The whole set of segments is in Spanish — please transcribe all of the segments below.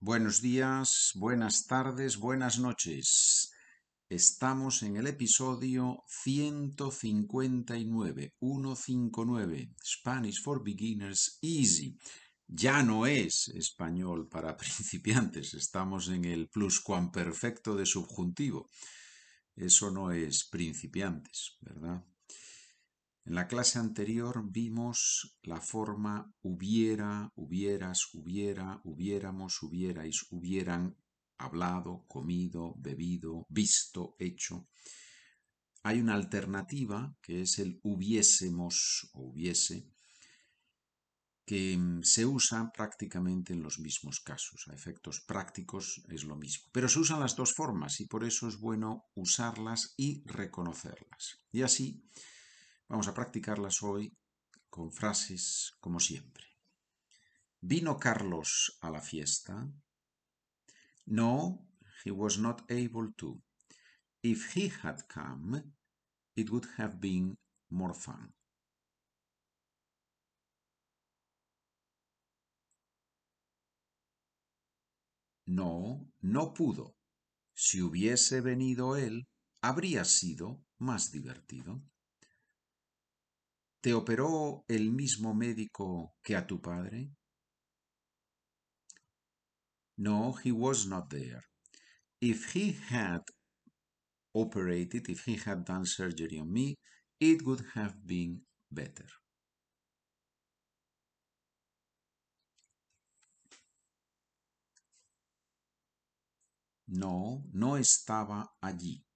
Buenos días, buenas tardes, buenas noches. Estamos en el episodio 159, 159, Spanish for Beginners Easy. Ya no es español para principiantes, estamos en el pluscuamperfecto de subjuntivo. Eso no es principiantes, ¿verdad? En la clase anterior vimos la forma hubiera, hubieras, hubiera, hubiéramos, hubierais, hubieran hablado, comido, bebido, visto, hecho. Hay una alternativa que es el hubiésemos o hubiese, que mm, se usa prácticamente en los mismos casos. A efectos prácticos es lo mismo. Pero se usan las dos formas y por eso es bueno usarlas y reconocerlas. Y así Vamos a practicarlas hoy con frases como siempre. ¿Vino Carlos a la fiesta? No, he was not able to. If he had come, it would have been more fun. No, no pudo. Si hubiese venido él, habría sido más divertido. ¿Te operó el mismo médico que a tu padre? No, he was not there. If he had operated, if he had done surgery on me, it would have been better. No, no estaba allí.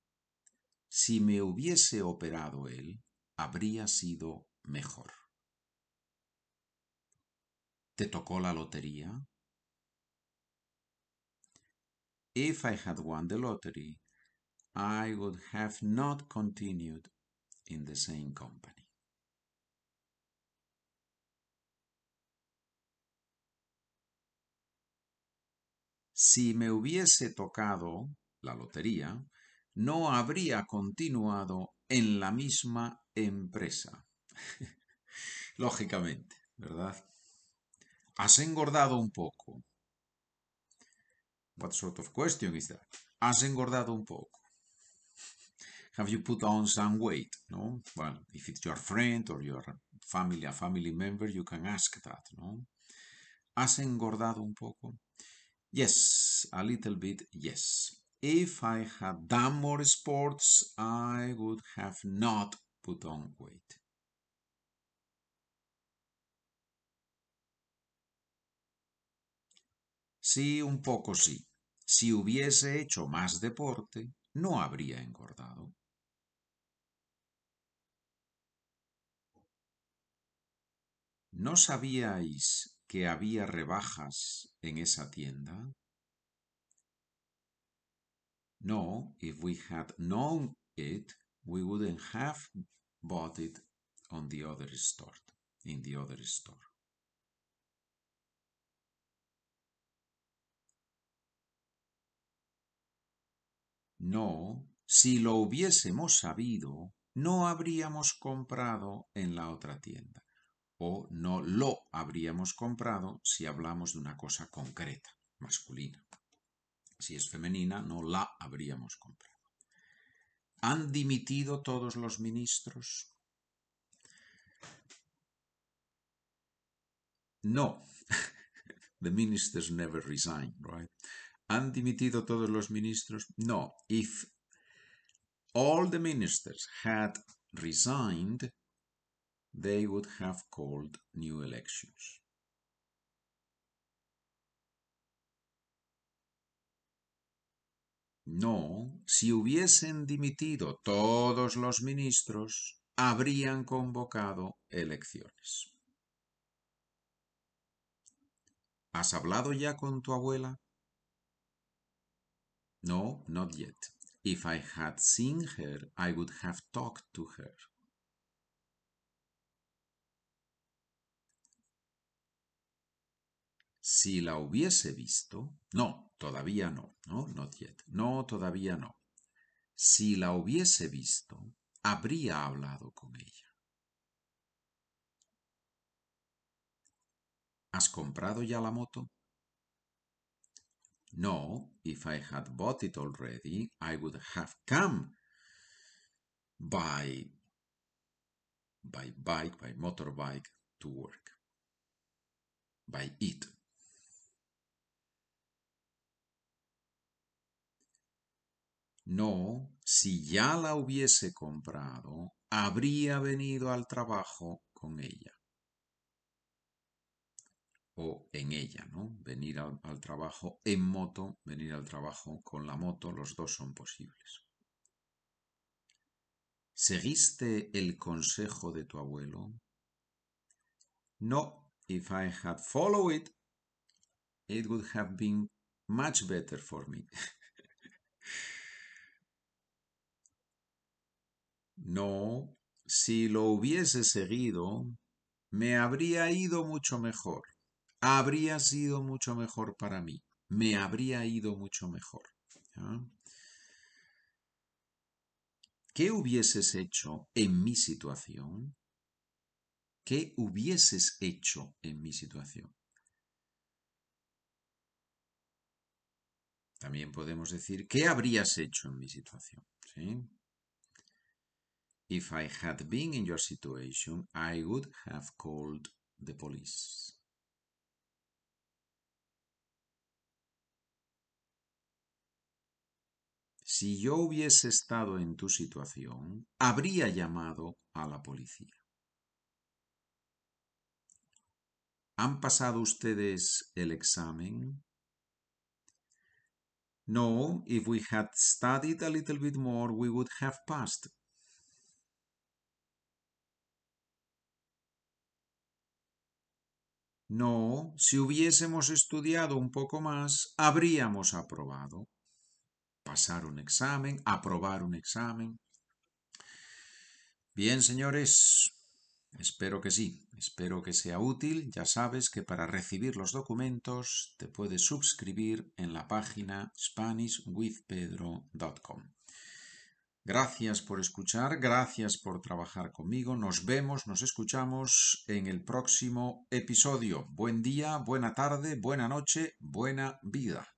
Si me hubiese operado él, habría sido mejor. ¿Te tocó la lotería? If I had won the lottery, I would have not continued in the same company. Si me hubiese tocado la lotería, no habría continuado en la misma empresa. Lógicamente, ¿verdad? Has engordado un poco. What sort of question is that? Has engordado un poco. Have you put on some weight? No? Well, if it's your friend or your family, a family member, you can ask that, no? ¿Has engordado un poco? Yes, a little bit, yes. If I had done more sports, I would have not put on weight. Sí, un poco sí. Si hubiese hecho más deporte, no habría engordado. ¿No sabíais que había rebajas en esa tienda? No, if we had known it, we wouldn't have bought it on the other store, in the other store. No, si lo hubiésemos sabido, no habríamos comprado en la otra tienda. O no lo habríamos comprado si hablamos de una cosa concreta, masculina. Si es femenina, no la habríamos comprado. ¿Han dimitido todos los ministros? No. The ministers never resign, right? ¿Han dimitido todos los ministros? No. If all the ministers had resigned, they would have called new elections. No, si hubiesen dimitido todos los ministros, habrían convocado elecciones. ¿Has hablado ya con tu abuela? No, not yet. If I had seen her, I would have talked to her. Si la hubiese visto, no, todavía no, no, not yet, no, todavía no. Si la hubiese visto, habría hablado con ella. ¿Has comprado ya la moto? No, if I had bought it already, I would have come by by bike, by motorbike to work. By it. No, si ya la hubiese comprado, habría venido al trabajo con ella. O en ella, ¿no? Venir al, trabajo en moto, venir al trabajo con la moto, los dos son posibles. ¿Seguiste el consejo de tu abuelo? No, if I had followed it, it would have been much better for me. no, si lo hubiese seguido, me habría ido mucho mejor. Habría sido mucho mejor para mí. Me habría ido mucho mejor. ¿Qué hubieses hecho en mi situación? ¿Qué hubieses hecho en mi situación? También podemos decir, ¿qué habrías hecho en mi situación? ¿Sí? If I had been in your situation, I would have called the police. Si yo hubiese estado en tu situación, habría llamado a la policía. ¿Han pasado ustedes el examen? No, if we had studied a little bit more, we would have passed. No, si hubiésemos estudiado un poco más, habríamos aprobado. Pasar un examen, aprobar un examen. Bien, señores, espero que sí, espero que sea útil. Ya sabes que para recibir los documentos te puedes suscribir en la página SpanishWithPedro.com. Gracias por escuchar, gracias por trabajar conmigo. Nos vemos, nos escuchamos en el próximo episodio. Buen día, buena tarde, buena noche, buena vida.